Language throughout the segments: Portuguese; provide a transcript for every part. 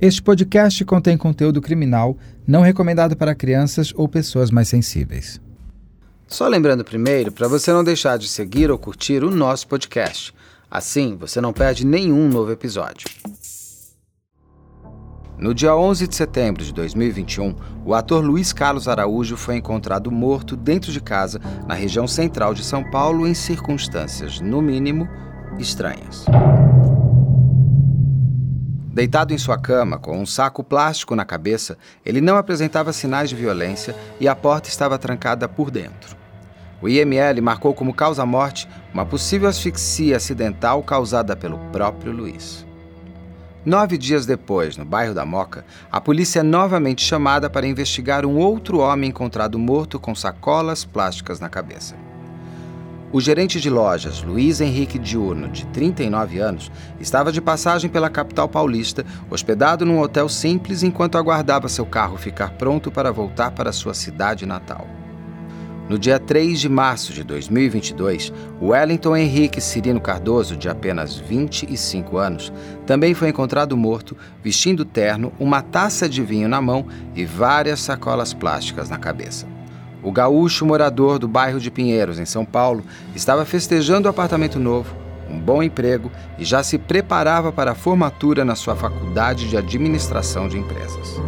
Este podcast contém conteúdo criminal não recomendado para crianças ou pessoas mais sensíveis. Só lembrando primeiro para você não deixar de seguir ou curtir o nosso podcast. Assim, você não perde nenhum novo episódio. No dia 11 de setembro de 2021, o ator Luiz Carlos Araújo foi encontrado morto dentro de casa na região central de São Paulo em circunstâncias, no mínimo, estranhas. Deitado em sua cama, com um saco plástico na cabeça, ele não apresentava sinais de violência e a porta estava trancada por dentro. O IML marcou como causa-morte uma possível asfixia acidental causada pelo próprio Luiz. Nove dias depois, no bairro da Moca, a polícia é novamente chamada para investigar um outro homem encontrado morto com sacolas plásticas na cabeça. O gerente de lojas, Luiz Henrique Diurno, de 39 anos, estava de passagem pela capital paulista, hospedado num hotel simples enquanto aguardava seu carro ficar pronto para voltar para sua cidade natal. No dia 3 de março de 2022, Wellington Henrique Cirino Cardoso, de apenas 25 anos, também foi encontrado morto, vestindo terno, uma taça de vinho na mão e várias sacolas plásticas na cabeça. O gaúcho morador do bairro de Pinheiros, em São Paulo, estava festejando o apartamento novo, um bom emprego e já se preparava para a formatura na sua faculdade de administração de empresas.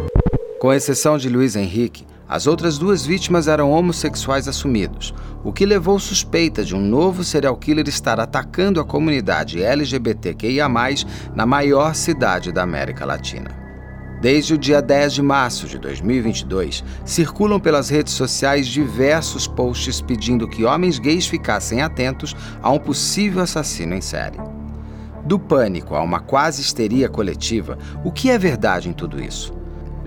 Com exceção de Luiz Henrique, as outras duas vítimas eram homossexuais assumidos, o que levou suspeita de um novo serial killer estar atacando a comunidade LGBTQIA, na maior cidade da América Latina. Desde o dia 10 de março de 2022, circulam pelas redes sociais diversos posts pedindo que homens gays ficassem atentos a um possível assassino em série. Do pânico a uma quase histeria coletiva, o que é verdade em tudo isso?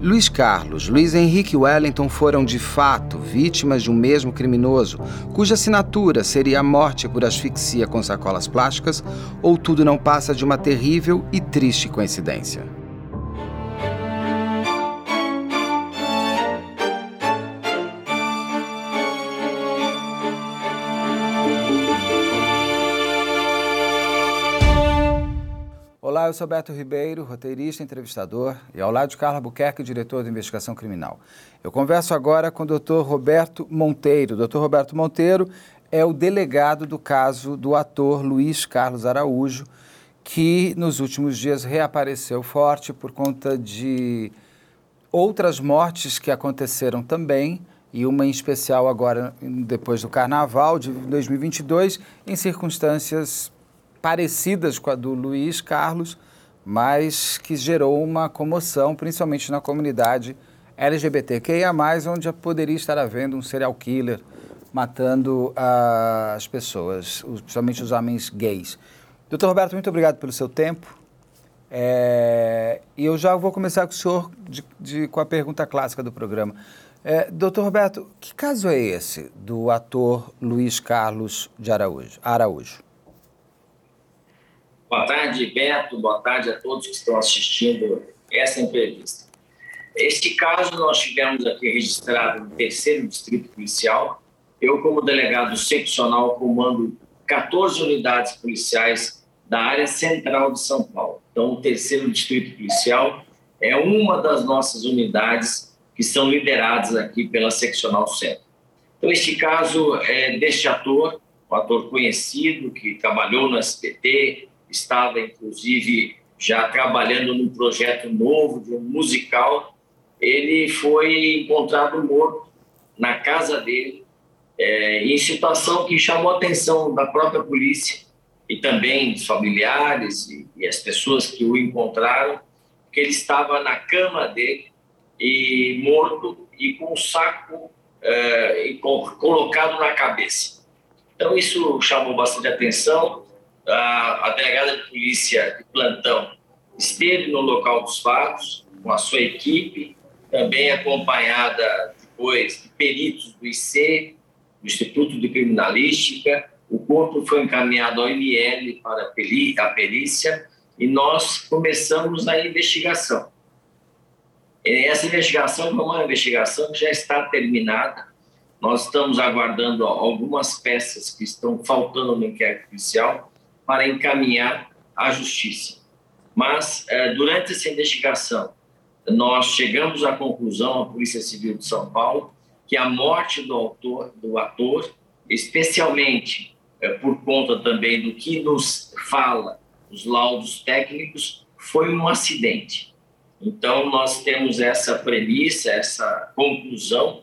Luiz Carlos, Luiz Henrique Wellington foram de fato vítimas de um mesmo criminoso, cuja assinatura seria a morte por asfixia com sacolas plásticas, ou tudo não passa de uma terrível e triste coincidência? Eu sou Beto Ribeiro, roteirista entrevistador, e ao lado de Carla Buquerque, diretor de investigação criminal. Eu converso agora com o Dr. Roberto Monteiro. Dr. Roberto Monteiro é o delegado do caso do ator Luiz Carlos Araújo, que nos últimos dias reapareceu forte por conta de outras mortes que aconteceram também, e uma em especial agora, depois do Carnaval de 2022, em circunstâncias parecidas com a do Luiz Carlos, mas que gerou uma comoção, principalmente na comunidade LGBTQIA+, onde poderia estar havendo um serial killer matando uh, as pessoas, principalmente os homens gays. Doutor Roberto, muito obrigado pelo seu tempo. É, e eu já vou começar com o senhor de, de, com a pergunta clássica do programa. É, doutor Roberto, que caso é esse do ator Luiz Carlos de Araújo? Araújo? Boa tarde, Beto. Boa tarde a todos que estão assistindo essa entrevista. Este caso nós tivemos aqui registrado no terceiro distrito policial. Eu, como delegado seccional, comando 14 unidades policiais da área central de São Paulo. Então, o terceiro distrito policial é uma das nossas unidades que são lideradas aqui pela seccional centro. Então, este caso é deste ator, um ator conhecido que trabalhou no SBT, estava inclusive já trabalhando num projeto novo de um musical. Ele foi encontrado morto na casa dele, é, em situação que chamou a atenção da própria polícia e também dos familiares e, e as pessoas que o encontraram, que ele estava na cama dele e morto e com um saco é, colocado na cabeça. Então isso chamou bastante atenção a, a delegada de polícia de plantão esteve no local dos fatos com a sua equipe, também acompanhada depois de peritos do IC, do Instituto de Criminalística. O corpo foi encaminhado ao ML para a perícia e nós começamos a investigação. Essa investigação é uma investigação que já está terminada. Nós estamos aguardando algumas peças que estão faltando no inquérito policial para encaminhar à justiça. Mas, é, durante essa investigação, nós chegamos à conclusão, a Polícia Civil de São Paulo, que a morte do autor, do ator, especialmente é, por conta também do que nos fala os laudos técnicos, foi um acidente. Então, nós temos essa premissa, essa conclusão,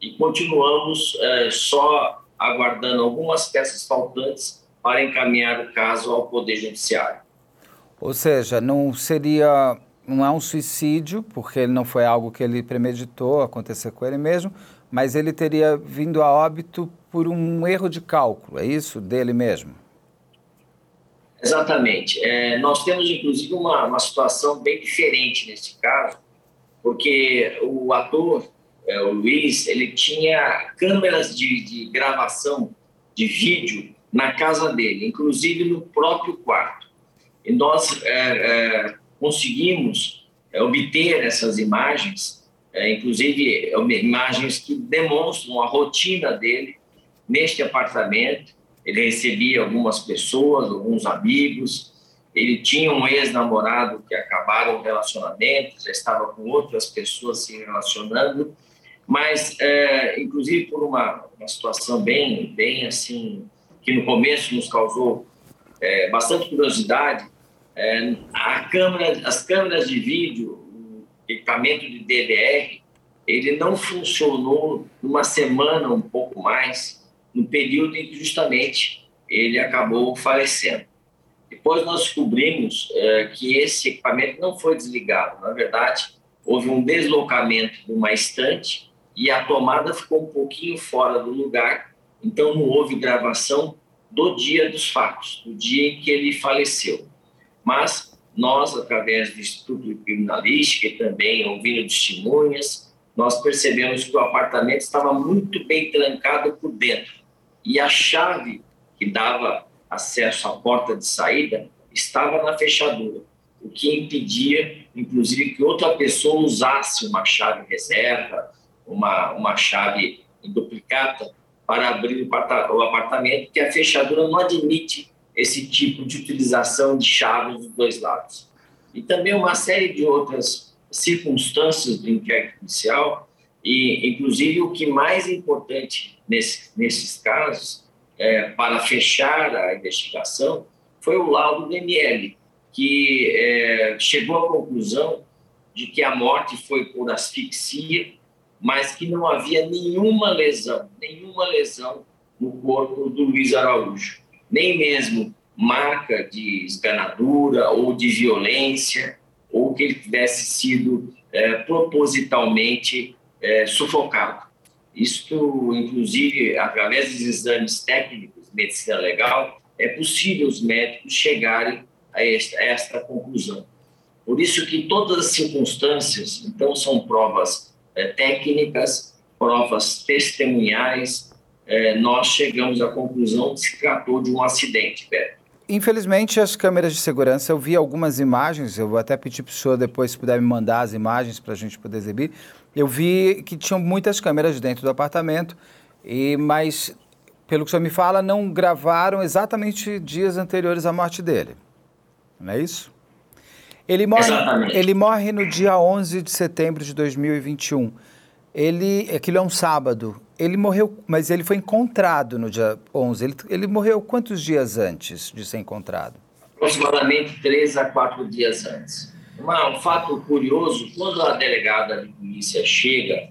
e continuamos é, só aguardando algumas peças faltantes para encaminhar o caso ao Poder Judiciário. Ou seja, não seria, não é um suicídio, porque ele não foi algo que ele premeditou acontecer com ele mesmo, mas ele teria vindo a óbito por um erro de cálculo, é isso? Dele mesmo? Exatamente. É, nós temos, inclusive, uma, uma situação bem diferente nesse caso, porque o ator, é, o Luiz, ele tinha câmeras de, de gravação de vídeo na casa dele, inclusive no próprio quarto. E nós é, é, conseguimos é, obter essas imagens, inclusive imagens que demonstram a rotina dele neste apartamento. Ele recebia algumas pessoas, alguns amigos. Ele tinha um ex-namorado que acabaram o relacionamento, já estava com outras pessoas se relacionando mas é, inclusive por uma, uma, situação bem, bem assim, que no começo nos causou é, bastante curiosidade, é, a câmera, as câmeras de vídeo, o equipamento de DVR, ele não funcionou numa semana, um pouco mais, no período em que justamente ele acabou falecendo. Depois nós descobrimos é, que esse equipamento não foi desligado. Na verdade, houve um deslocamento de uma estante e a tomada ficou um pouquinho fora do lugar, então não houve gravação do dia dos fatos, do dia em que ele faleceu. Mas nós, através do Instituto de Criminalística e também ouvindo testemunhas, nós percebemos que o apartamento estava muito bem trancado por dentro e a chave que dava acesso à porta de saída estava na fechadura, o que impedia, inclusive, que outra pessoa usasse uma chave reserva uma, uma chave duplicata para abrir o apartamento, que a fechadura não admite esse tipo de utilização de chaves dos dois lados. E também uma série de outras circunstâncias do inquérito inicial, e inclusive o que mais importante nesse, nesses casos, é, para fechar a investigação, foi o laudo do ML, que é, chegou à conclusão de que a morte foi por asfixia mas que não havia nenhuma lesão, nenhuma lesão no corpo do Luiz Araújo, nem mesmo marca de esganadura ou de violência, ou que ele tivesse sido é, propositalmente é, sufocado. Isto, inclusive, através dos exames técnicos de medicina legal, é possível os médicos chegarem a esta, a esta conclusão. Por isso que todas as circunstâncias, então, são provas é, técnicas, provas testemunhais, é, nós chegamos à conclusão que se tratou de um acidente, Beto. Infelizmente, as câmeras de segurança, eu vi algumas imagens, eu vou até pedir para o senhor depois, se puder me mandar as imagens para a gente poder exibir. Eu vi que tinham muitas câmeras dentro do apartamento, e mas, pelo que o senhor me fala, não gravaram exatamente dias anteriores à morte dele. Não é isso? Ele morre, ele morre no dia 11 de setembro de 2021. Ele, aquilo é um sábado. Ele morreu, mas ele foi encontrado no dia 11. Ele, ele morreu quantos dias antes de ser encontrado? Aproximadamente três a quatro dias antes. Uma, um fato curioso, quando a delegada de polícia chega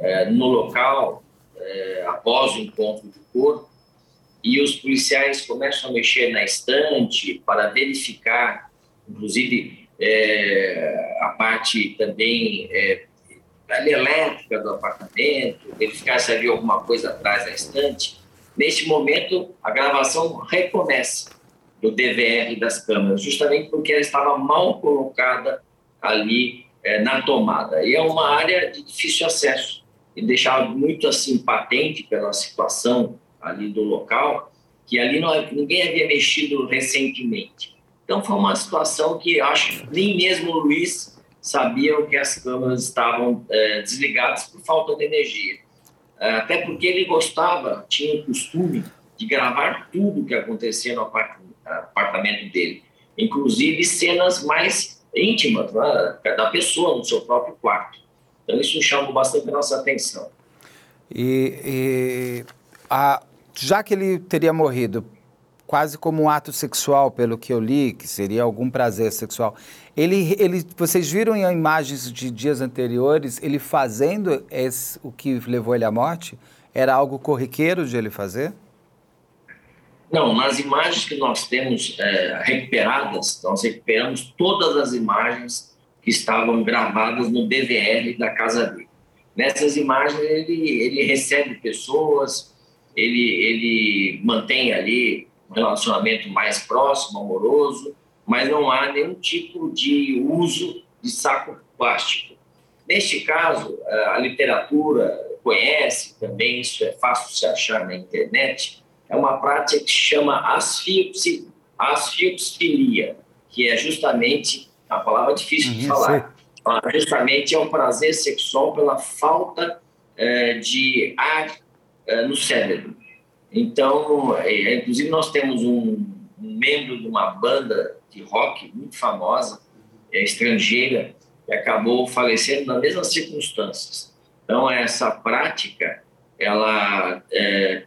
é, no local, é, após o encontro do corpo, e os policiais começam a mexer na estante para verificar, inclusive é, a parte também é, elétrica do apartamento, verificar se havia alguma coisa atrás da estante. Neste momento, a gravação recomeça do DVR das câmeras, justamente porque ela estava mal colocada ali é, na tomada. E é uma área de difícil acesso e deixava muito assim patente pela situação ali do local que ali não, ninguém havia mexido recentemente. Então foi uma situação que acho que nem mesmo o Luiz sabia que as câmeras estavam é, desligadas por falta de energia. É, até porque ele gostava, tinha o costume de gravar tudo que acontecia no apartamento dele. inclusive cenas mais íntimas né, da pessoa no seu próprio quarto. Então isso chamou bastante a nossa atenção. E, e a, já que ele teria morrido quase como um ato sexual, pelo que eu li, que seria algum prazer sexual. Ele, ele, vocês viram em imagens de dias anteriores ele fazendo esse, o que levou ele à morte? Era algo corriqueiro de ele fazer? Não, nas imagens que nós temos é, recuperadas, nós recuperamos todas as imagens que estavam gravadas no DVR da casa dele. Nessas imagens ele, ele recebe pessoas, ele, ele mantém ali um relacionamento mais próximo, amoroso, mas não há nenhum tipo de uso de saco plástico. Neste caso, a literatura conhece também, isso é fácil se achar na internet, é uma prática que se chama asfixia, que é justamente, a palavra difícil de uhum, falar, justamente é o prazer sexual pela falta é, de ar é, no cérebro. Então, é, inclusive nós temos um, um, membro de uma banda de rock muito famosa, é, estrangeira, que acabou falecendo nas mesmas circunstâncias. Então, essa prática, ela, é,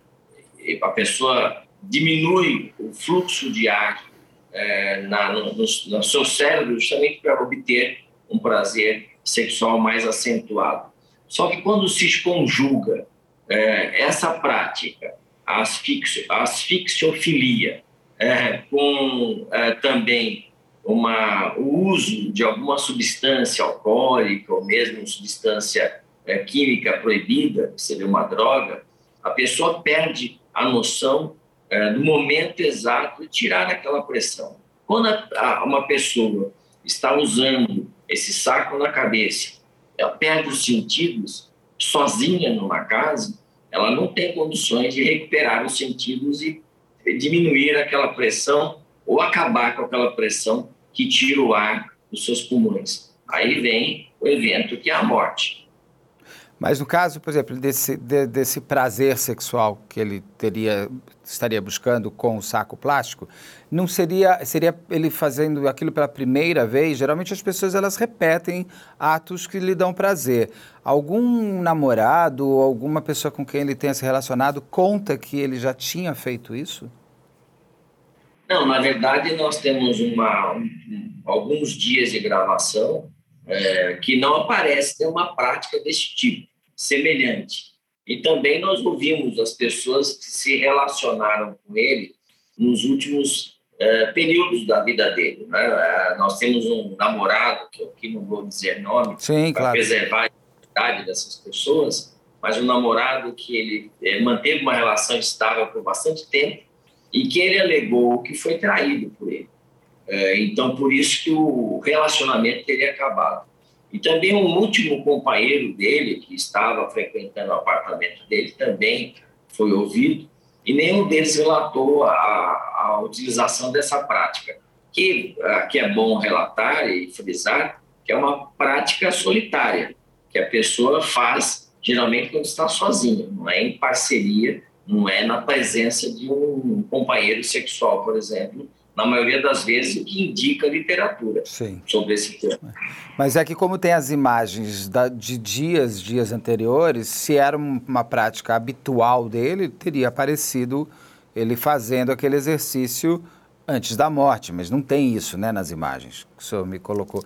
a pessoa diminui o fluxo de ar é, na, no, no seu cérebro justamente para obter um prazer sexual mais acentuado. Só que quando se conjuga é, essa prática asfixio, asfixiofilia, é, com é, também uma, o uso de alguma substância alcoólica ou mesmo substância é, química proibida, que seria uma droga, a pessoa perde a noção é, do momento exato de tirar aquela pressão. Quando a, a, uma pessoa está usando esse saco na cabeça, ela perde os sentidos sozinha numa casa, ela não tem condições de recuperar os sentidos e diminuir aquela pressão ou acabar com aquela pressão que tira o ar dos seus pulmões. Aí vem o evento que é a morte. Mas no caso, por exemplo, desse, de, desse prazer sexual que ele teria, estaria buscando com o saco plástico, não seria, seria ele fazendo aquilo pela primeira vez? Geralmente as pessoas elas repetem atos que lhe dão prazer. Algum namorado ou alguma pessoa com quem ele tenha se relacionado conta que ele já tinha feito isso? Não, na verdade nós temos uma, um, alguns dias de gravação é, que não aparece ter uma prática desse tipo, semelhante. E também nós ouvimos as pessoas que se relacionaram com ele nos últimos é, períodos da vida dele. Né? É, nós temos um namorado, que aqui não vou dizer nome, para claro. preservar a identidade dessas pessoas, mas um namorado que ele é, manteve uma relação estável por bastante tempo e que ele alegou que foi traído por ele. É, então, por isso que o relacionamento teria acabado. E também um último companheiro dele, que estava frequentando o apartamento dele, também foi ouvido, e nenhum deles relatou a, a utilização dessa prática, que, que é bom relatar e frisar, que é uma prática solitária, que a pessoa faz geralmente quando está sozinha, não é em parceria, não é na presença de um companheiro sexual, por exemplo, na maioria das vezes, o que indica a literatura Sim. sobre esse tema. Mas é que como tem as imagens da, de dias, dias anteriores, se era uma prática habitual dele, teria aparecido ele fazendo aquele exercício antes da morte, mas não tem isso né, nas imagens que o senhor me colocou.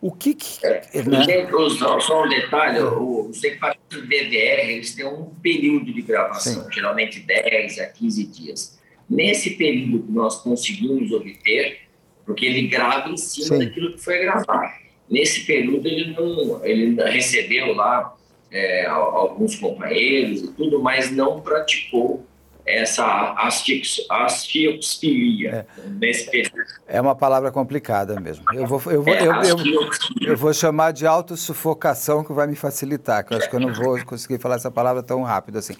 O que que... É, né? Só um detalhe, os equipamentos DVR, eles têm um período de gravação, Sim. geralmente 10 a 15 dias. Nesse período que nós conseguimos obter, porque ele grava em cima Sim. daquilo que foi gravado. Nesse período ele não, ele recebeu lá é, alguns companheiros e tudo, mas não praticou essa asfixia é. nesse período. É uma palavra complicada mesmo. Eu vou, eu vou, é, eu, eu, eu, vou chamar de autossufocação que vai me facilitar, que eu acho que eu não vou conseguir falar essa palavra tão rápido assim.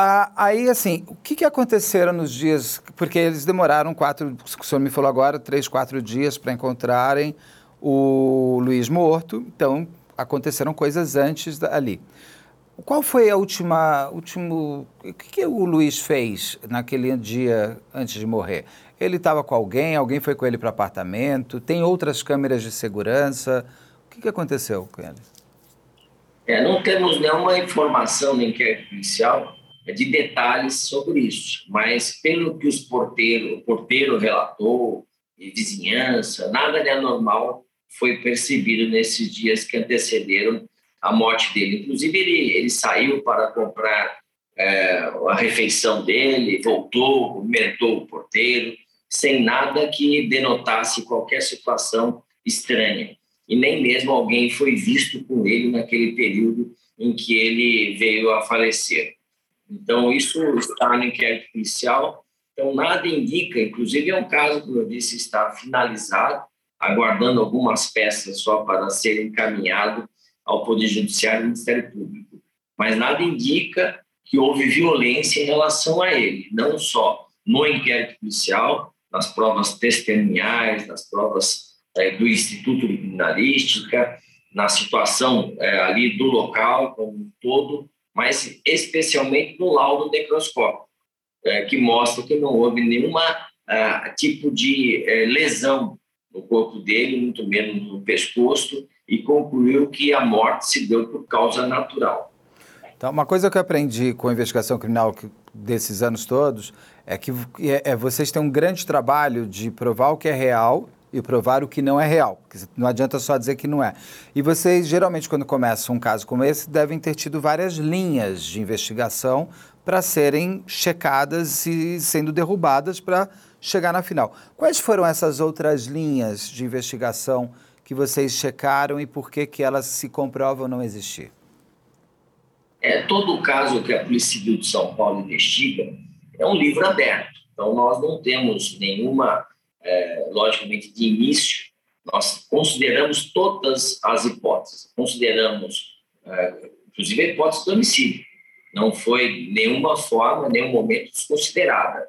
Ah, aí, assim, o que, que aconteceram nos dias? Porque eles demoraram quatro, o senhor me falou agora, três, quatro dias para encontrarem o Luiz morto. Então, aconteceram coisas antes ali. Qual foi a última, último, o que, que o Luiz fez naquele dia antes de morrer? Ele estava com alguém, alguém foi com ele para apartamento, tem outras câmeras de segurança, o que, que aconteceu com ele? É, não temos nenhuma informação nem inquérito policial de detalhes sobre isso, mas pelo que os porteiros, o porteiro relatou, e vizinhança, nada de anormal foi percebido nesses dias que antecederam a morte dele. Inclusive, ele, ele saiu para comprar é, a refeição dele, voltou, cumprimentou o porteiro, sem nada que denotasse qualquer situação estranha. E nem mesmo alguém foi visto com ele naquele período em que ele veio a falecer. Então, isso está no inquérito policial. Então, nada indica, inclusive é um caso, como eu disse, está finalizado, aguardando algumas peças só para ser encaminhado ao Poder Judiciário e Ministério Público. Mas nada indica que houve violência em relação a ele, não só no inquérito policial, nas provas testemunhais, nas provas é, do Instituto de Criminalística, na situação é, ali do local como um todo, mas especialmente no laudo necroscópico, é, que mostra que não houve nenhuma é, tipo de é, lesão no corpo dele, muito menos no pescoço, e concluiu que a morte se deu por causa natural. Então, uma coisa que eu aprendi com a investigação criminal desses anos todos é que é, é, vocês têm um grande trabalho de provar o que é real e provar o que não é real. Não adianta só dizer que não é. E vocês, geralmente, quando começam um caso como esse, devem ter tido várias linhas de investigação para serem checadas e sendo derrubadas para chegar na final. Quais foram essas outras linhas de investigação que vocês checaram e por que, que elas se comprovam não existir? É, todo o caso que a Polícia Civil de São Paulo investiga é um livro aberto. Então, nós não temos nenhuma, é, logicamente, de início, nós consideramos todas as hipóteses. Consideramos, é, inclusive, a hipótese do homicídio. Não foi nenhuma forma, nenhum momento desconsiderada.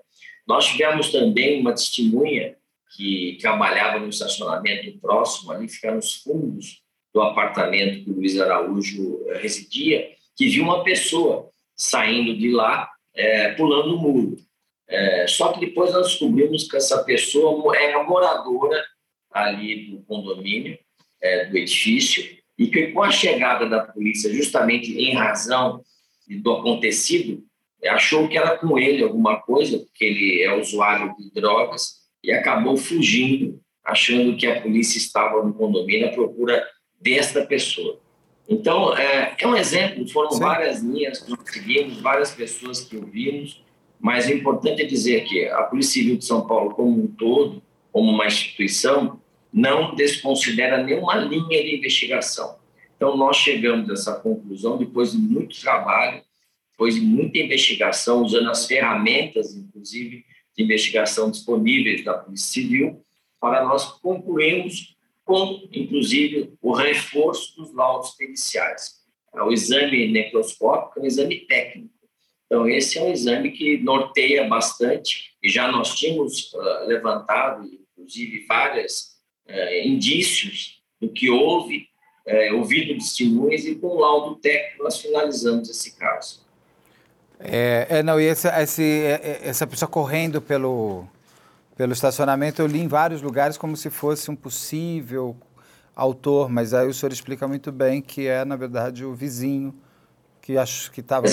Nós tivemos também uma testemunha que trabalhava no estacionamento próximo, ali fica nos fundos do apartamento que o Luiz Araújo eh, residia, que viu uma pessoa saindo de lá, é, pulando o muro. É, só que depois nós descobrimos que essa pessoa era moradora ali do condomínio, é, do edifício, e que com a chegada da polícia, justamente em razão do acontecido, achou que era com ele alguma coisa, porque ele é usuário de drogas, e acabou fugindo, achando que a polícia estava no condomínio à procura desta pessoa. Então, é, é um exemplo, foram Sim. várias linhas que nós seguimos, várias pessoas que ouvimos, mas o importante é dizer que a Polícia Civil de São Paulo, como um todo, como uma instituição, não desconsidera nenhuma linha de investigação. Então, nós chegamos a essa conclusão depois de muito trabalho, depois de muita investigação, usando as ferramentas, inclusive, de investigação disponíveis da Polícia Civil, para nós concluirmos com, inclusive, o reforço dos laudos periciais. É o exame necroscópico é um exame técnico. Então, esse é um exame que norteia bastante, e já nós tínhamos uh, levantado, inclusive, vários uh, indícios do que houve, uh, ouvido testemunhas, e com o laudo técnico nós finalizamos esse caso. É, é, não, e esse, esse, é, é, essa pessoa correndo pelo, pelo estacionamento, eu li em vários lugares como se fosse um possível autor, mas aí o senhor explica muito bem que é, na verdade, o vizinho que acho que estava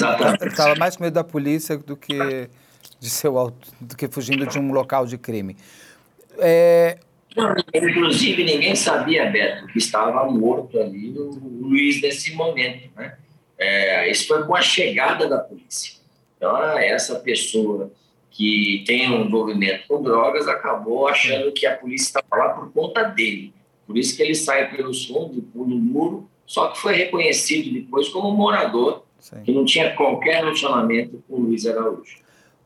mais com medo da polícia do que de seu do que fugindo de um local de crime. É... Inclusive, ninguém sabia, Beto, que estava morto ali o Luiz nesse momento. Né? É, isso foi com a chegada da polícia. Então, essa pessoa que tem um envolvimento com drogas acabou achando que a polícia estava lá por conta dele. Por isso que ele sai pelos fundos, pula o muro, só que foi reconhecido depois como morador, Sim. que não tinha qualquer relacionamento com o Luiz Araújo.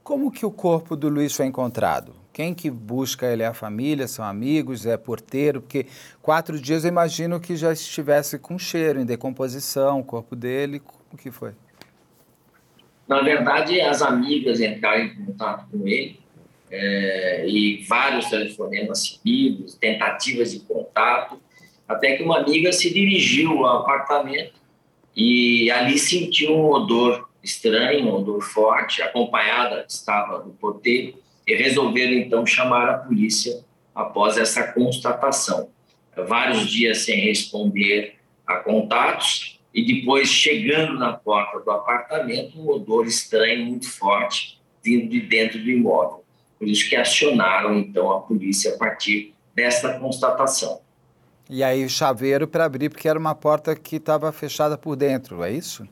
Como que o corpo do Luiz foi encontrado? Quem que busca ele é a família, são amigos, é porteiro? Porque quatro dias eu imagino que já estivesse com cheiro, em decomposição, o corpo dele. O que foi? Na verdade, as amigas entraram em contato com ele é, e vários telefonemas seguidos, tentativas de contato, até que uma amiga se dirigiu ao apartamento e ali sentiu um odor estranho, um odor forte, acompanhada estava do porteiro, e resolveram então chamar a polícia após essa constatação. Vários dias sem responder a contatos e depois chegando na porta do apartamento, um odor estranho muito forte vindo de dentro do imóvel. Por isso que acionaram então a polícia a partir dessa constatação. E aí o chaveiro para abrir, porque era uma porta que estava fechada por dentro, é isso?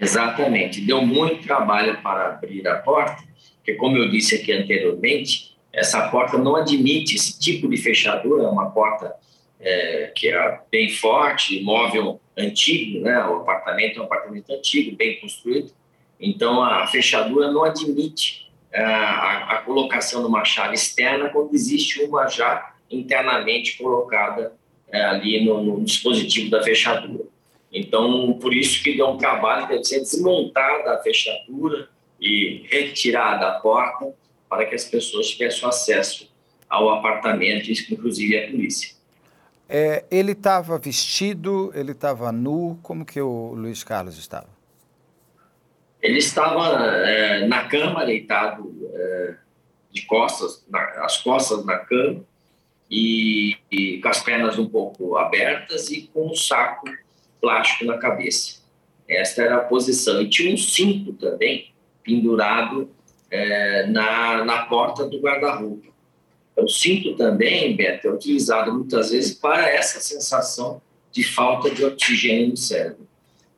Exatamente. Deu muito trabalho para abrir a porta, porque, como eu disse aqui anteriormente, essa porta não admite esse tipo de fechadura, é uma porta é, que é bem forte, móvel antigo, né? o apartamento é um apartamento antigo, bem construído, então a fechadura não admite é, a, a colocação de uma chave externa quando existe uma já internamente colocada é, ali no, no dispositivo da fechadura. Então, por isso que deu um trabalho, deve ser desmontada a fechadura e retirada a porta para que as pessoas tivessem acesso ao apartamento, inclusive a polícia. É, ele estava vestido, ele estava nu, como que o Luiz Carlos estava? Ele estava é, na cama, deitado é, de costas, na, as costas na cama, e, e, com as pernas um pouco abertas e com um saco plástico na cabeça. Esta era a posição. E tinha um cinto também pendurado é, na, na porta do guarda-roupa. O cinto também, Beto, é utilizado muitas vezes para essa sensação de falta de oxigênio no cérebro.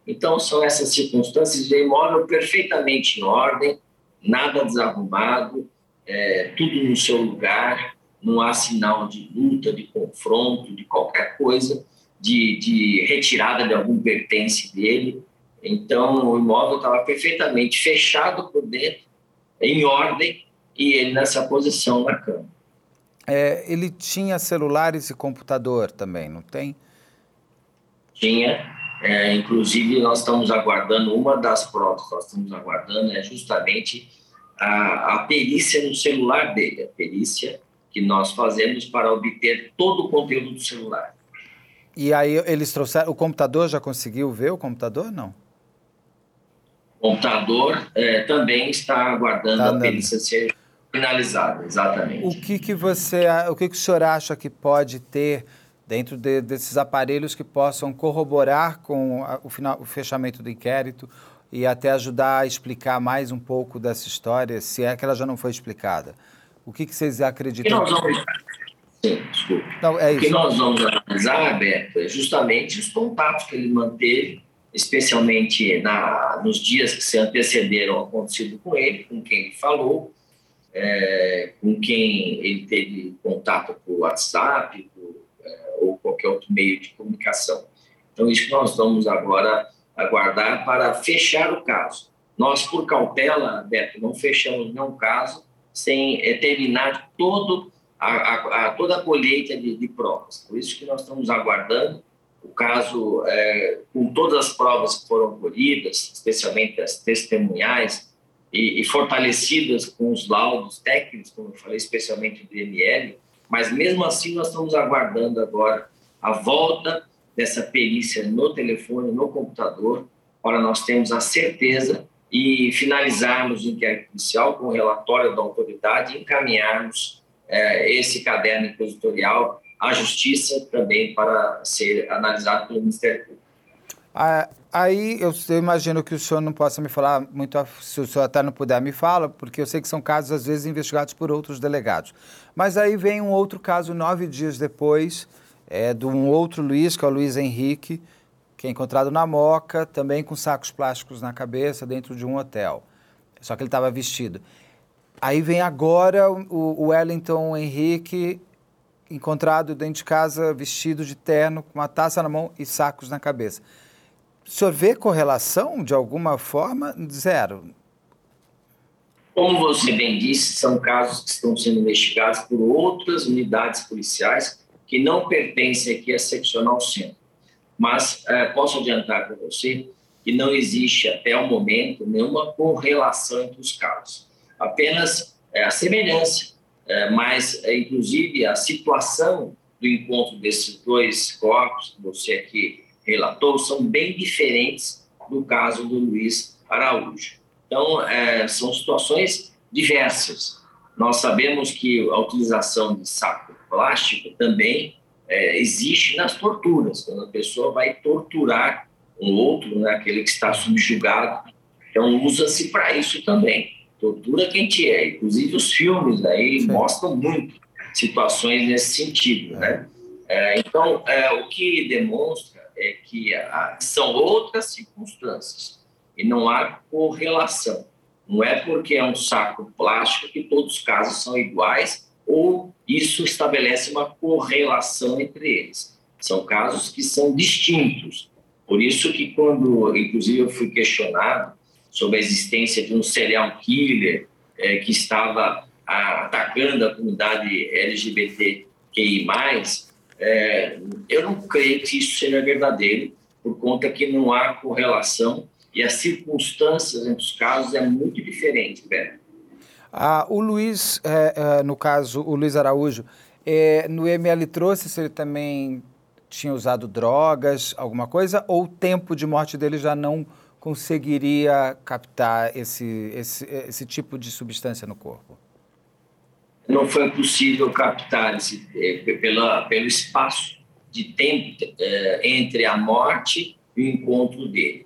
Então, são essas circunstâncias de imóvel perfeitamente em ordem, nada desarrumado, é, tudo no seu lugar, não há sinal de luta, de confronto, de qualquer coisa de, de retirada de algum pertence dele. Então, o imóvel estava perfeitamente fechado por dentro, em ordem, e ele nessa posição na cama. É, ele tinha celulares e computador também, não tem? Tinha. É, inclusive, nós estamos aguardando, uma das provas que nós estamos aguardando é justamente a, a perícia no celular dele, a perícia que nós fazemos para obter todo o conteúdo do celular. E aí eles trouxeram. O computador já conseguiu ver o computador? Não. O computador é, também está aguardando tá a perícia ser finalizada, exatamente. O que, que você. O que, que o senhor acha que pode ter dentro de, desses aparelhos que possam corroborar com a, o, final, o fechamento do inquérito e até ajudar a explicar mais um pouco dessa história, se é que ela já não foi explicada? O que, que vocês acreditam? Que nós vamos Sim, desculpa. Não, é isso. O que nós vamos analisar, Beto, é justamente os contatos que ele manteve, especialmente na, nos dias que se antecederam ao acontecido com ele, com quem ele falou, é, com quem ele teve contato por WhatsApp por, é, ou qualquer outro meio de comunicação. Então, isso que nós vamos agora aguardar para fechar o caso. Nós, por cautela, Beto, não fechamos nenhum caso sem é, terminar todo a, a, a toda a colheita de, de, provas. Por isso que nós estamos aguardando o caso, é, com todas as provas que foram colhidas, especialmente as testemunhais, e, e, fortalecidas com os laudos técnicos, como eu falei, especialmente do ML, mas mesmo assim nós estamos aguardando agora a volta dessa perícia no telefone, no computador, para nós termos a certeza e finalizarmos o inquérito inicial com o relatório da autoridade e encaminharmos é, esse caderno inquisitorial à Justiça também para ser analisado pelo Ministério Público. Ah, aí eu, eu, imagino que o senhor não possa me falar muito, se o senhor até não puder me fala, porque eu sei que são casos às vezes investigados por outros delegados. Mas aí vem um outro caso nove dias depois, é, de um outro Luiz, que é o Luiz Henrique, que é encontrado na Moca, também com sacos plásticos na cabeça, dentro de um hotel. Só que ele estava vestido. Aí vem agora o, Wellington Henrique encontrado dentro de casa vestido de terno, com uma taça na mão e sacos na cabeça. O senhor vê correlação de alguma forma? Zero. Como você bem disse, são casos que estão sendo investigados por outras unidades policiais que não pertencem aqui à seccional centro. Mas é, posso adiantar para você que não existe até o momento nenhuma correlação entre os casos apenas é, a semelhança, é, mas, é, inclusive, a situação do encontro desses dois corpos, que você aqui relatou são bem diferentes do caso do Luiz Araújo. Então, é, são situações diversas. Nós sabemos que a utilização de saco plástico também é, existe nas torturas, quando a pessoa vai torturar um outro, né, aquele que está subjugado. Então, usa-se para isso também. Tortura quem te é. Inclusive, os filmes aí Sim. mostram muito situações nesse sentido. Né? É, então, é, o que demonstra é que são outras circunstâncias e não há correlação. Não é porque é um saco plástico que todos os casos são iguais ou isso estabelece uma correlação entre eles. São casos que são distintos. Por isso que quando, inclusive, eu fui questionado sobre a existência de um serial killer é, que estava a, atacando a comunidade LGBTQI+, é, eu não creio que isso seja verdadeiro, por conta que não há correlação e as circunstâncias entre os casos é muito diferente, Beto. Ah, o Luiz, é, é, no caso, o Luiz Araújo, é, no ML trouxe se ele também tinha usado drogas, alguma coisa, ou o tempo de morte dele já não conseguiria captar esse, esse, esse tipo de substância no corpo? Não foi possível captar esse, é, pela, pelo espaço de tempo é, entre a morte e o encontro dele.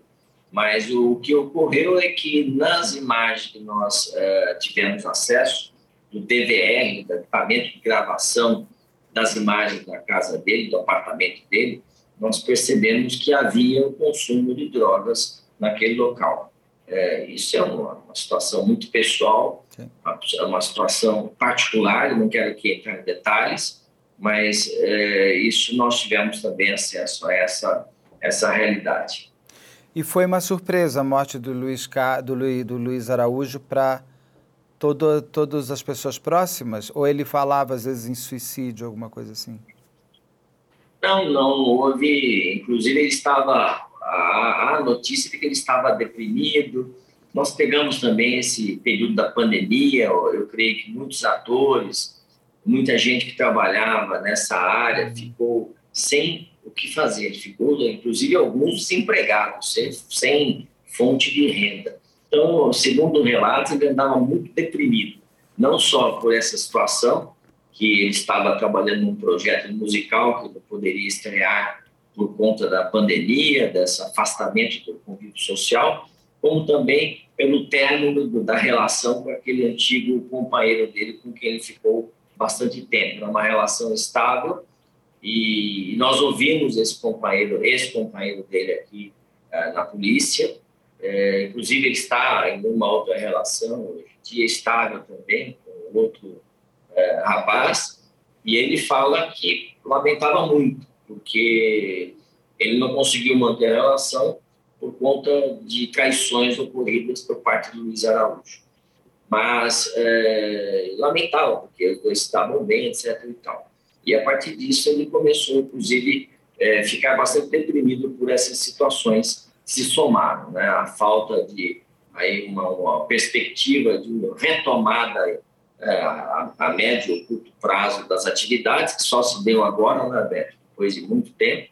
Mas o que ocorreu é que nas imagens que nós uh, tivemos acesso, do DVR, do equipamento de gravação das imagens da casa dele, do apartamento dele, nós percebemos que havia o consumo de drogas naquele local. É, isso é uma, uma, situação muito pessoal, uma, uma, situação particular, não quero aqui entrar em detalhes, mas é, isso nós tivemos também acesso a essa, essa realidade. E foi uma surpresa a morte do Luiz, do Luiz, do Luiz Araújo para todas as pessoas próximas? Ou ele falava, às vezes, em suicídio, alguma coisa assim? Não, não houve. Inclusive, ele estava. A, a notícia de que ele estava deprimido. Nós pegamos também esse período da pandemia. Eu creio que muitos atores, muita gente que trabalhava nessa área ficou sem o que fazer. Ele ficou, inclusive, alguns desempregados, sem, sem fonte de renda. Então, segundo o relato, ele andava muito deprimido, não só por essa situação, que ele estava trabalhando num projeto musical que não poderia estrear por conta da pandemia, desse afastamento do convívio social, como também pelo término da relação com aquele antigo companheiro dele com quem ele ficou bastante tempo. Era uma relação estável, e nós ouvimos esse companheiro, esse companheiro dele aqui uh, na polícia. É, inclusive, ele está em uma outra relação, hoje dia estável também, com outro é, rapaz. E ele fala que lamentava muito, porque ele não conseguiu manter a relação por conta de traições ocorridas por parte do Luiz Araújo. Mas é, lamentava, porque os dois estavam bem, etc. E tal. E a partir disso ele começou, inclusive, é, ficar bastante deprimido por essas situações que se somaram, né? A falta de aí uma, uma perspectiva de retomada é, a, a, médio ou curto prazo das atividades, que só se deu agora, né, Beto? Depois de muito tempo.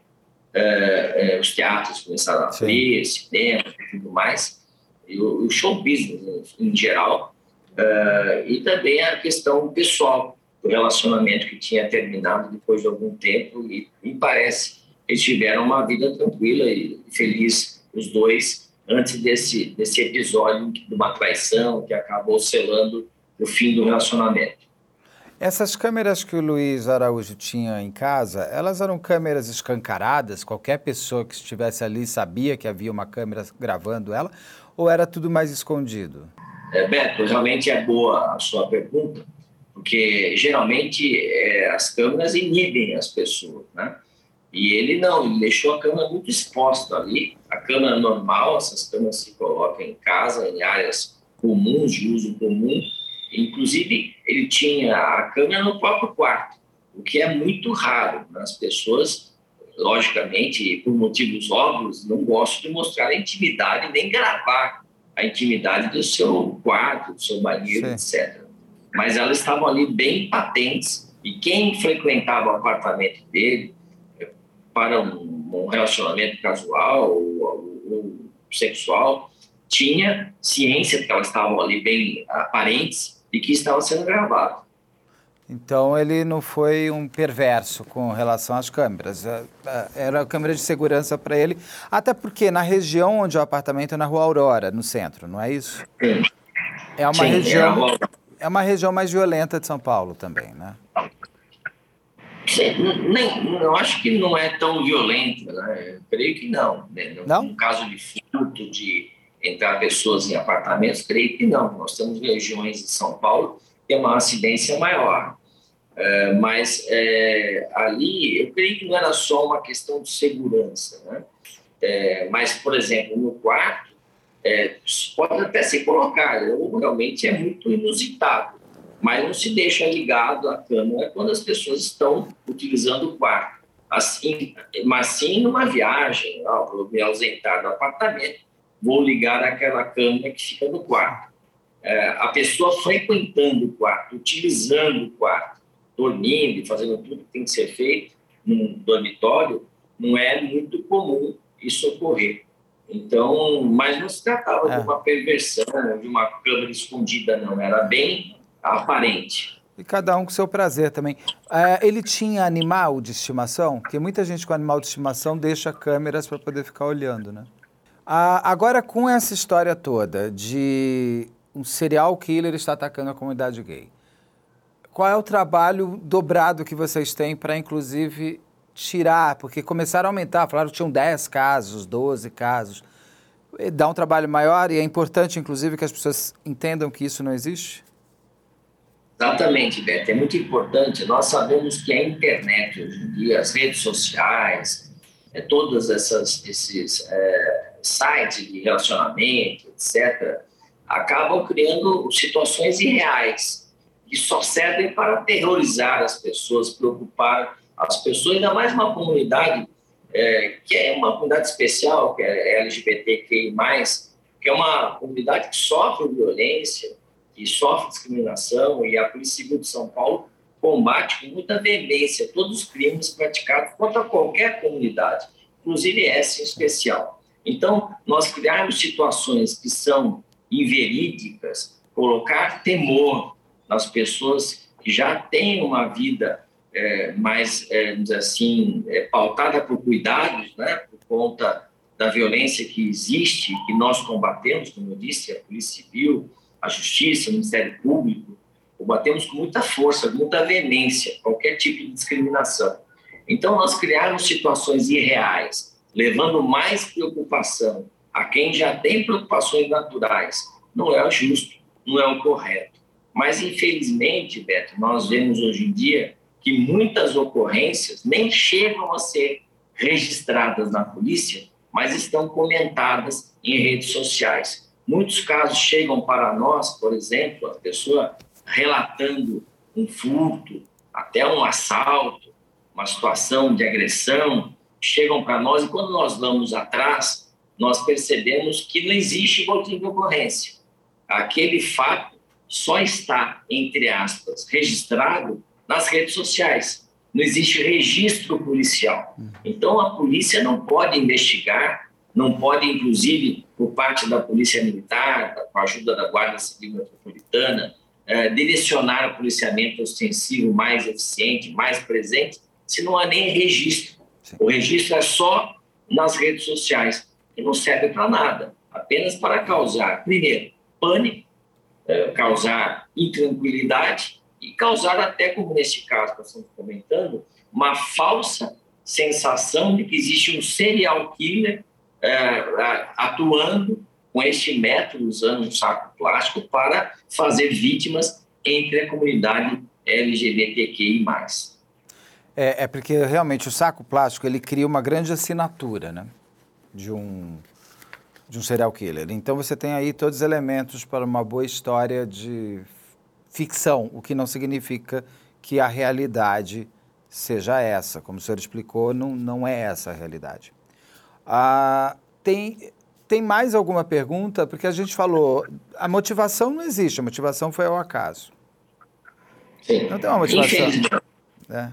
É, é, os teatros começaram a abrir, cinema e tudo mais, e o, o show business em geral, é, e também a questão pessoal, do relacionamento que tinha terminado depois de algum tempo e me parece eles tiveram uma vida tranquila e feliz os dois antes desse desse episódio de uma traição que acabou selando o fim do relacionamento. Essas câmeras que o Luiz Araújo tinha em casa, elas eram câmeras escancaradas? Qualquer pessoa que estivesse ali sabia que havia uma câmera gravando ela? Ou era tudo mais escondido? É, Beto, realmente é boa a sua pergunta porque geralmente é, as câmeras inibem as pessoas, né? E ele não, ele deixou a câmera muito exposta ali. A câmera normal, essas câmeras se colocam em casa, em áreas comuns, de uso comum. Inclusive, ele tinha a câmera no próprio quarto, o que é muito raro. Né? As pessoas, logicamente, por motivos óbvios, não gostam de mostrar a intimidade, nem gravar a intimidade do seu quarto, do seu banheiro, Sim. etc mas elas estavam ali bem patentes e quem frequentava o apartamento dele, para um um relacionamento casual ou, ou, sexual, tinha ciência que elas estavam ali bem aparentes e que estava sendo gravado. Então ele não foi um perverso com relação às câmeras. É, é, era a câmera de segurança para ele, até porque na região onde o apartamento é na Rua Aurora, no centro, não é isso? Sim. É uma Sim, região é, é uma região mais violenta de São Paulo também, né? Nem, eu acho que não é tão violenta, né? Eu creio que não. Né? No, Não? no caso de furto, de entrar pessoas em apartamentos, creio que não. Nós temos regiões de São Paulo que tem uma incidência maior. É, mas é, ali, eu creio que não era só uma questão de segurança, né? É, mas, por exemplo, no quarto, é, pode até se colocar, ou realmente é muito inusitado, mas não se deixa ligado à câmera quando as pessoas estão utilizando o quarto. Assim, mas sim numa viagem, ó, vou me ausentar do apartamento, vou ligar aquela câmera que fica no quarto. É, a pessoa frequentando o quarto, utilizando o quarto, dormindo fazendo tudo que tem que ser feito num dormitório, não é muito comum isso ocorrer. Então, mas não se tratava É. de uma perversão, de uma câmera escondida, não. Era bem aparente. E cada um com seu prazer também. É, ele tinha animal de estimação? Porque muita gente com animal de estimação deixa câmeras para poder ficar olhando, né? Ah, agora, com essa história toda de um serial killer está atacando a comunidade gay, qual é o trabalho dobrado que vocês têm para, inclusive, tirar? Porque começaram a aumentar, falaram que tinham 10 casos, 12 casos. E Dá um trabalho maior e é importante, inclusive, que as pessoas entendam que isso não existe? Exatamente, Beto. É muito importante. Nós sabemos que a internet hoje em dia, as redes sociais, é, todas essas esses é, sites de relacionamento, etc., acabam criando situações irreais que só servem para aterrorizar as pessoas, preocupar as pessoas, ainda mais uma comunidade é, que é uma comunidade especial, que é LGBTQI+, que é uma comunidade que sofre violência, que sofre discriminação e a Polícia Civil de São Paulo combate com muita veemência todos os crimes praticados contra qualquer comunidade, inclusive essa em especial. Então, nós criarmos situações que são inverídicas, colocar temor nas pessoas que já têm uma vida é, mais, é, assim, é, pautada por cuidados, né, por conta da violência que existe, que nós combatemos, como eu disse, a Polícia Civil, a Justiça, o Ministério Público, combatemos com muita força, muita veemência, qualquer tipo de discriminação. Então, nós criarmos situações irreais, levando mais preocupação a quem já tem preocupações naturais, não é o justo, não é o correto. Mas, infelizmente, Beto, nós vemos hoje em dia que muitas ocorrências nem chegam a ser registradas na polícia, mas estão comentadas em redes sociais. Muitos casos chegam para nós, por exemplo, a pessoa relatando um furto, até um assalto, uma situação de agressão, chegam para nós e quando nós vamos atrás, nós percebemos que não existe boletim de ocorrência. Aquele fato só está, entre aspas, registrado nas redes sociais. Não existe registro policial. Então, a polícia não pode investigar, não pode, inclusive, por parte da Polícia Militar, com a ajuda da Guarda Civil Metropolitana, eh, direcionar o policiamento ostensivo mais eficiente, mais presente, se não há nem registro. Sim. O registro é só nas redes sociais, que não serve para nada, apenas para causar, primeiro, pânico, eh, causar intranquilidade e causar até, como neste caso que nós estamos comentando, uma falsa sensação de que existe um serial killer eh, atuando com este método, usando um saco plástico para fazer vítimas entre a comunidade LGBTQI+. É, é porque realmente o saco plástico ele cria uma grande assinatura, né? De um de um serial killer. Então você tem aí todos os elementos para uma boa história de ficção, o que não significa que a realidade seja essa. Como o senhor explicou, não, não é essa a realidade. Ah, tem, tem mais alguma pergunta? Porque a gente falou, a motivação não existe, a motivação foi ao acaso. Sim. Não tem uma motivação. Infelizmente, Né?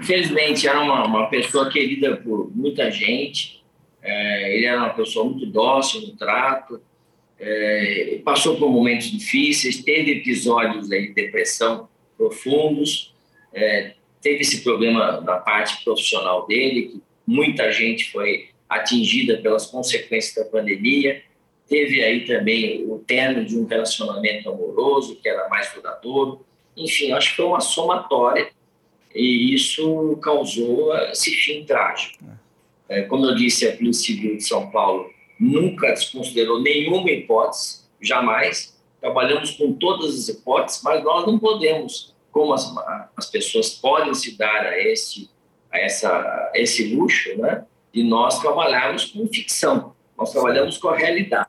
Infelizmente, era uma, uma pessoa querida por muita gente. É, ele era uma pessoa muito dócil no trato. É, passou por momentos difíceis, teve episódios de depressão profundos, é, teve esse problema da parte profissional dele, que muita gente foi atingida pelas consequências da pandemia. Teve aí também o término de um relacionamento amoroso, que era mais duradouro. Enfim, acho que foi uma somatória e isso causou esse fim trágico. É, como eu disse, a Polícia Civil de São Paulo nunca desconsiderou nenhuma hipótese, jamais. Trabalhamos com todas as hipóteses, mas nós não podemos, como as, as pessoas podem se dar a esse, a essa, a esse luxo, né? de nós trabalharmos com ficção. Nós trabalhamos com a realidade,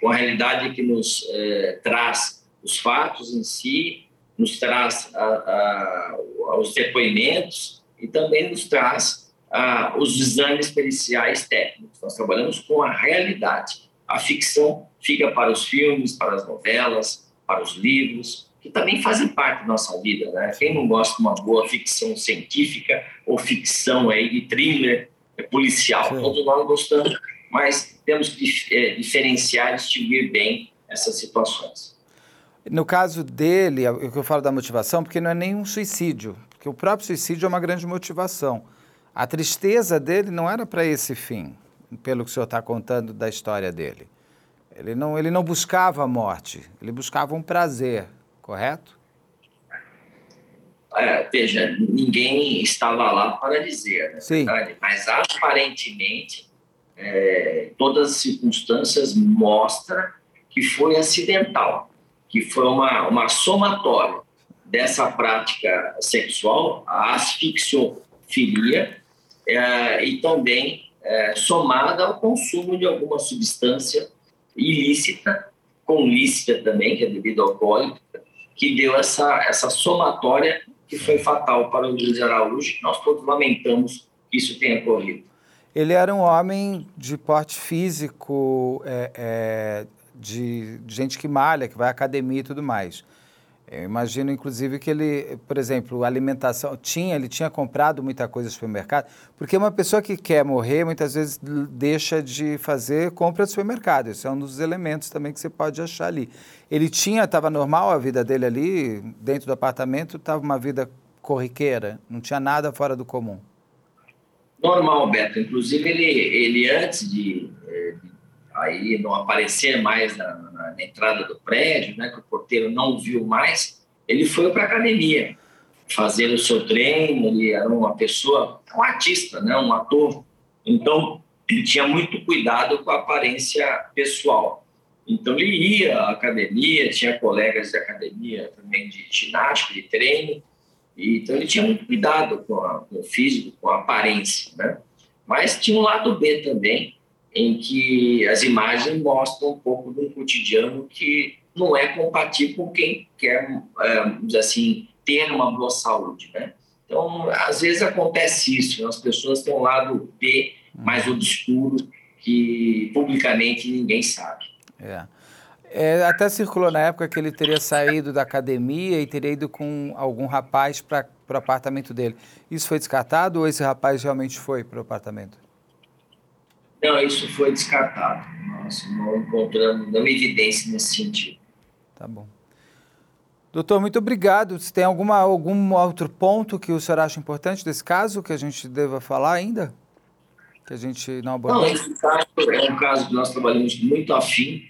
com a realidade que nos eh, traz os fatos em si, nos traz a, a, os depoimentos e também nos traz a, os exames periciais técnicos. Nós trabalhamos com a realidade. A ficção fica para os filmes, para as novelas, para os livros, que também fazem parte da nossa vida. Né? Quem não gosta de uma boa ficção científica ou ficção aí de thriller policial? Sim. Todos nós gostamos, mas temos que é, diferenciar e distinguir bem essas situações. No caso dele, o que eu falo da motivação, porque não é nenhum suicídio, porque o próprio suicídio é uma grande motivação. A tristeza dele não era para esse fim, pelo que o senhor está contando da história dele. Ele não, ele não buscava a morte, ele buscava um prazer, correto? É, veja, ninguém estava lá para dizer, né? Sim. Mas aparentemente é, todas as circunstâncias mostram que foi acidental que foi uma, uma somatória dessa prática sexual, a asfixiofilia, é, e também é, somada ao consumo de alguma substância ilícita, com lícita também, que é bebida alcoólica, que deu essa, essa somatória que foi fatal para o Luiz Araújo, que nós todos lamentamos que isso tenha ocorrido. Ele era um homem de porte físico é, é de, gente que malha, que vai à academia e tudo mais. Eu imagino, inclusive, que ele, por exemplo, alimentação, tinha, ele tinha comprado muita coisa no supermercado, porque uma pessoa que quer morrer, muitas vezes deixa de fazer compra de supermercado. Isso é um dos elementos também que você pode achar ali. Ele tinha, estava normal a vida dele ali, dentro do apartamento, estava uma vida corriqueira, não tinha nada fora do comum. Normal, Beto. Inclusive, ele, ele antes de aí não aparecer mais na, na, na, entrada do prédio, né, que o porteiro não viu mais, ele foi para a academia fazer o seu treino, ele era uma pessoa, um artista, né, um ator, então ele tinha muito cuidado com a aparência pessoal. Então ele ia à academia, tinha colegas de academia também de ginástica, de treino, e, então ele tinha muito cuidado com, a, com o físico, com a aparência, né? Mas tinha um lado B também, em que as imagens mostram um pouco de um cotidiano que não é compatível com quem quer, é, assim, ter uma boa saúde, né? Então, às vezes acontece isso, as pessoas têm um lado B mais obscuro que publicamente ninguém sabe. É. É, até circulou na época que ele teria saído da academia e teria ido com algum rapaz para o apartamento dele. Isso foi descartado ou esse rapaz realmente foi para o apartamento? Não, isso foi descartado. Nós não encontramos nenhuma evidência nesse sentido. Tá bom. Doutor, muito obrigado. Se tem alguma, algum outro ponto que o senhor acha importante desse caso que a gente deva falar ainda? Que a gente não abordou? Não, esse caso é um caso que nós trabalhamos muito afim.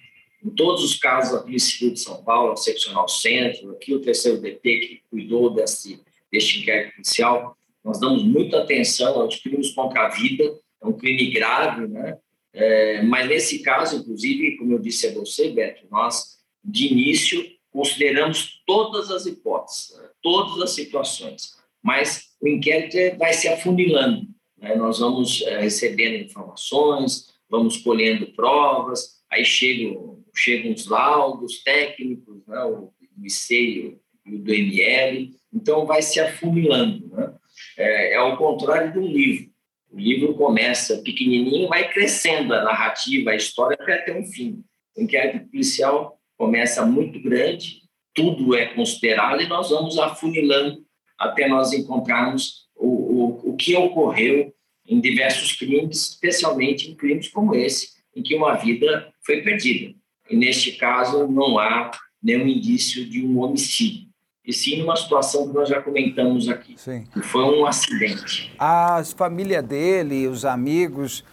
Em todos os casos da Polícia Civil de São Paulo, a Seccional Centro, aqui o terceiro DP que cuidou desse, deste inquérito policial, nós damos muita atenção aos crimes contra a vida é um crime grave, né? É, mas nesse caso, inclusive, como eu disse a você, Beto, nós de início consideramos todas as hipóteses, né? todas as situações, mas o inquérito vai se afunilando. Né? Nós vamos é, recebendo informações, vamos colhendo provas, aí chegam, chegam os laudos técnicos, né? o IC e o do ML, então vai se afunilando. Né? É, é ao contrário de um livro. O livro começa pequenininho, vai crescendo a narrativa, a história até ter um fim. O inquérito policial começa muito grande, tudo é considerado e nós vamos afunilando até nós encontrarmos o, o que ocorreu em diversos crimes, especialmente em crimes como esse, em que uma vida foi perdida. E neste caso não há nenhum indício de um homicídio, e sim numa situação que nós já comentamos aqui, sim. que foi um acidente. A família dele, os amigos,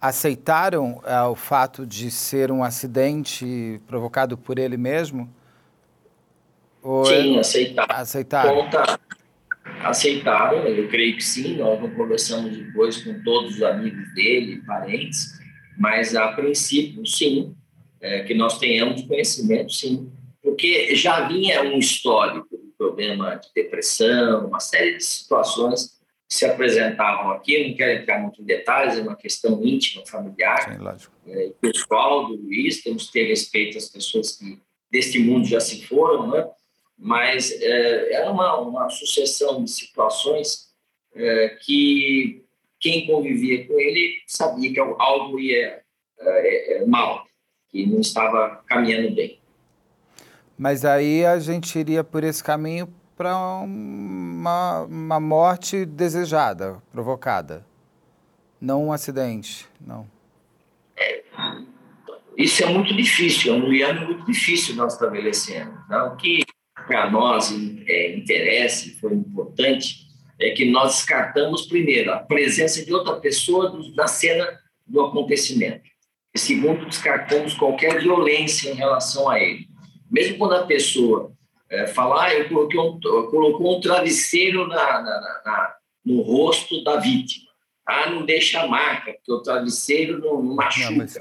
aceitaram é, o fato de ser um acidente provocado por ele mesmo? Ou sim, é... aceitaram. Aceitaram. Conta, aceitaram, eu creio que sim. Nós não conversamos depois com todos os amigos dele, parentes, mas a princípio, sim, é, que nós tenhamos conhecimento, sim, porque já vinha um histórico de problema de depressão, uma série de situações que se apresentavam aqui. Eu não quero entrar muito em detalhes, é uma questão íntima, familiar, sim, lógico. É, pessoal do Luiz. Temos que ter respeito às pessoas que deste mundo já se foram, né? mas é, era uma, uma sucessão de situações é, que quem convivia com ele sabia que algo ia é, é, mal, que não estava caminhando bem. Mas aí a gente iria por esse caminho para uma, uma morte desejada, provocada, não um acidente, não. É, isso é muito difícil, é um liano muito difícil nós estabelecemos. O que para nós é, interessa foi importante é que nós descartamos, primeiro, a presença de outra pessoa na cena do acontecimento. E, segundo, descartamos qualquer violência em relação a ele. Mesmo quando a pessoa é, fala, ah, eu coloquei um, colocou um travesseiro na, na, na, no rosto da vítima. Ah, não deixa a marca, porque o travesseiro não, não machuca. Não, mas...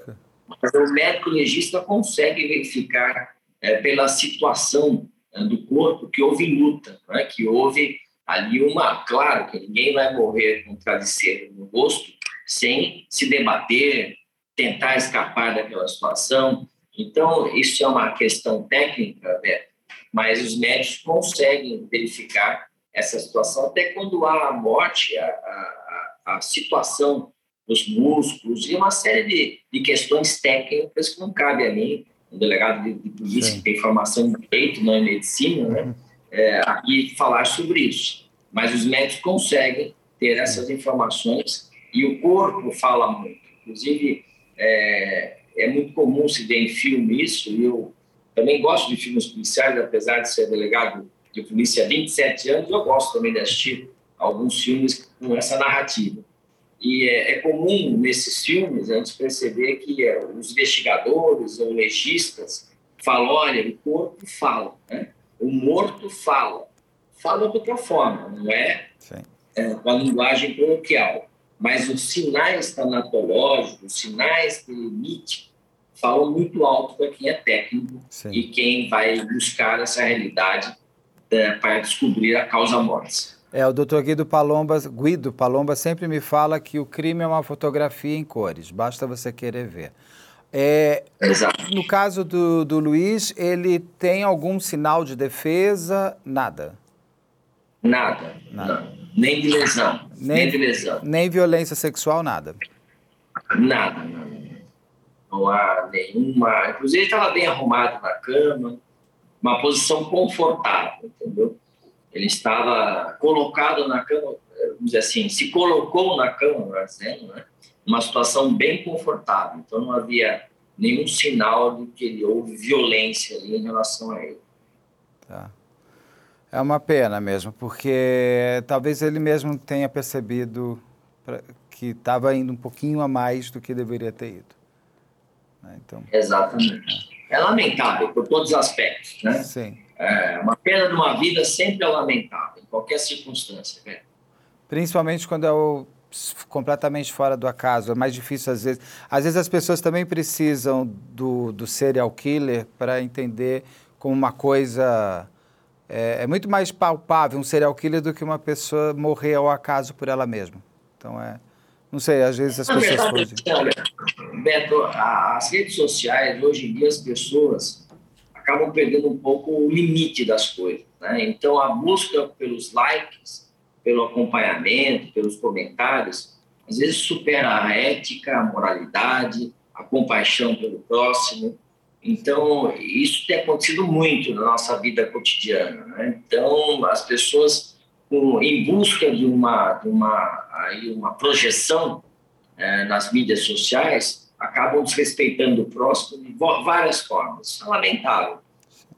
mas... o médico legista consegue verificar é, pela situação é, do corpo que houve luta, né? que houve ali uma. Claro que ninguém vai morrer com um travesseiro no rosto sem se debater, tentar escapar daquela situação. Então, isso é uma questão técnica, Beto, mas os médicos conseguem verificar essa situação até quando há a morte, a, a, a situação dos músculos e uma série de, de questões técnicas que não cabe a mim um delegado de, de polícia Sim. que tem formação em direito, não em medicina, né? É, aqui falar sobre isso. Mas os médicos conseguem ter essas informações e o corpo fala muito. Inclusive, é, é muito comum se ver em filme isso, e eu também gosto de filmes policiais, apesar de ser delegado de polícia há 27 anos, eu gosto também de assistir alguns filmes com essa narrativa. E é, é, comum nesses filmes a gente perceber que é, os investigadores ou legistas falam: olha, o corpo fala, né? o morto fala. Fala de outra forma, não é, é com a linguagem coloquial. Mas os sinais tanatológicos, os sinais que emite, falam muito alto para quem é técnico Sim. e quem vai buscar essa realidade é, para descobrir a causa morte. É, o doutor Guido Palomba, Guido Palomba sempre me fala que o crime é uma fotografia em cores, basta você querer ver. É, Exato. No caso do, do Luiz, ele tem algum sinal de defesa? Nada. Nada. nada. Nem de lesão. Nem, nem, de lesão. Nem violência sexual, nada. Nada, não. Não há nenhuma. Inclusive, ele estava bem arrumado na cama, uma posição confortável, entendeu? Ele estava colocado na cama, vamos dizer assim, se colocou na cama, dizendo, né? Uma situação bem confortável. Então não havia nenhum sinal de que houve violência ali em relação a ele. Tá. É uma pena mesmo, porque talvez ele mesmo tenha percebido que estava indo um pouquinho a mais do que deveria ter ido. Né? Então, Exatamente. É. é lamentável por todos os aspectos, né? Sim. É, uma perda de uma vida sempre é lamentável, em qualquer circunstância. Né? Principalmente quando é o, completamente fora do acaso, é mais difícil às vezes. Às vezes as pessoas também precisam do, do serial killer para entender como uma coisa. É, é, muito mais palpável um serial killer do que uma pessoa morrer ao acaso por ela mesma. Então é. Não sei, às vezes as Na pessoas. Verdade, olha, Beto, as redes sociais, hoje em dia, as pessoas acabam perdendo um pouco o limite das coisas. Né? Então, a busca pelos likes, pelo acompanhamento, pelos comentários, às vezes supera a ética, a moralidade, a compaixão pelo próximo. Então, isso tem acontecido muito na nossa vida cotidiana. Né? Então, as pessoas em busca de uma, de uma, aí uma projeção é, nas mídias sociais, acabam desrespeitando o próximo de várias formas. É lamentável.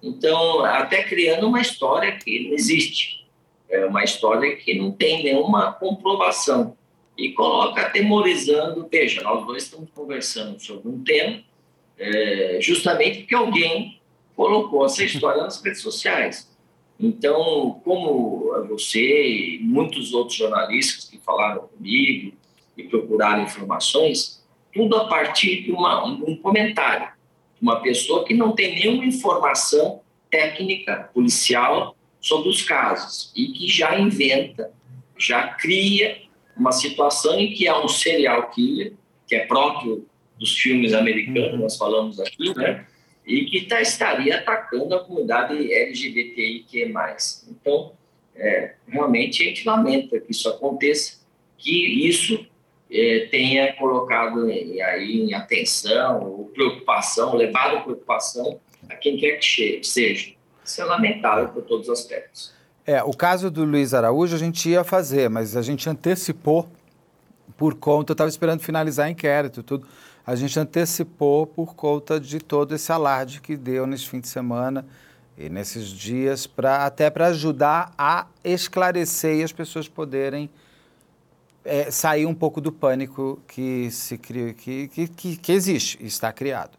Então, até criando uma história que não existe, é uma história que não tem nenhuma comprovação e coloca atemorizando. Veja, nós dois estamos conversando sobre um tema, é, justamente porque alguém colocou essa história nas redes sociais. Então, como você e muitos outros jornalistas que falaram comigo e procuraram informações, tudo a partir de uma, um comentário uma pessoa que não tem nenhuma informação técnica, policial, sobre os casos e que já inventa, já cria uma situação em que há um serial killer, que é próprio dos filmes americanos, uhum. nós falamos aqui, né? E que tá, estaria atacando a comunidade LGBTIQ+. Então, é, realmente a gente lamenta que isso aconteça, que isso é, tenha colocado em, aí em atenção, ou preocupação, levado preocupação a quem quer que seja. Isso é lamentável por todos os aspectos. É, o caso do Luiz Araújo a gente ia fazer, mas a gente antecipou por conta, eu estava esperando finalizar o inquérito tudo, a gente antecipou por conta de todo esse alarde que deu nesse fim de semana e nesses dias, pra, até para ajudar a esclarecer e as pessoas poderem é, sair um pouco do pânico que se cria, que, que, que, existe e está criado.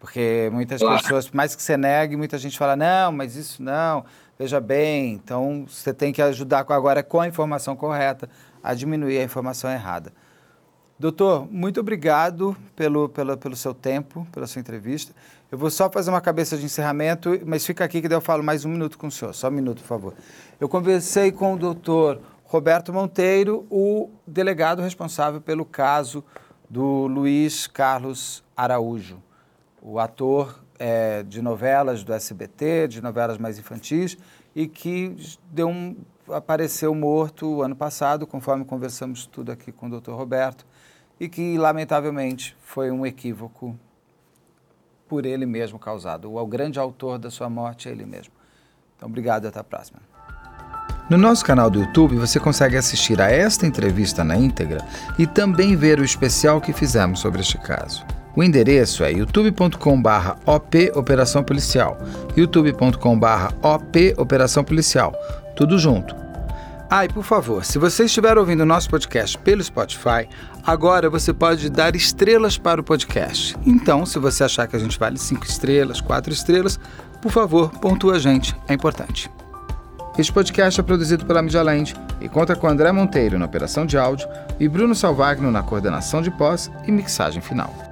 Porque muitas pessoas, mais que você negue, muita gente fala, não, mas isso não, veja bem, então você tem que ajudar agora com a informação correta a diminuir a informação errada. Doutor, muito obrigado pelo, pelo, pelo seu tempo, pela sua entrevista. Eu vou só fazer uma cabeça de encerramento, mas fica aqui que daí eu falo mais um minuto com o senhor, só um minuto, por favor. Eu conversei com o doutor Roberto Monteiro, o delegado responsável pelo caso do Luiz Carlos Araújo, o ator é, de novelas do SBT, de novelas mais infantis, e que deu um, apareceu morto ano passado, conforme conversamos tudo aqui com o doutor Roberto, e que, lamentavelmente, foi um equívoco por ele mesmo causado. O, grande autor da sua morte é ele mesmo. Então, obrigado e até a próxima. No nosso canal do YouTube você consegue assistir a esta entrevista na íntegra e também ver o especial que fizemos sobre este caso. O endereço é youtube.com/op Operação Policial, youtube.com/op Operação Policial, tudo junto. Ah, e por favor, se você estiver ouvindo o nosso podcast pelo Spotify, agora você pode dar estrelas para o podcast. Então, se você achar que a gente vale 5 estrelas, 4 estrelas, por favor, pontua a gente, é importante. Este podcast é produzido pela Media Land e conta com André Monteiro na operação de áudio e Bruno Salvagno na coordenação de pós e mixagem final.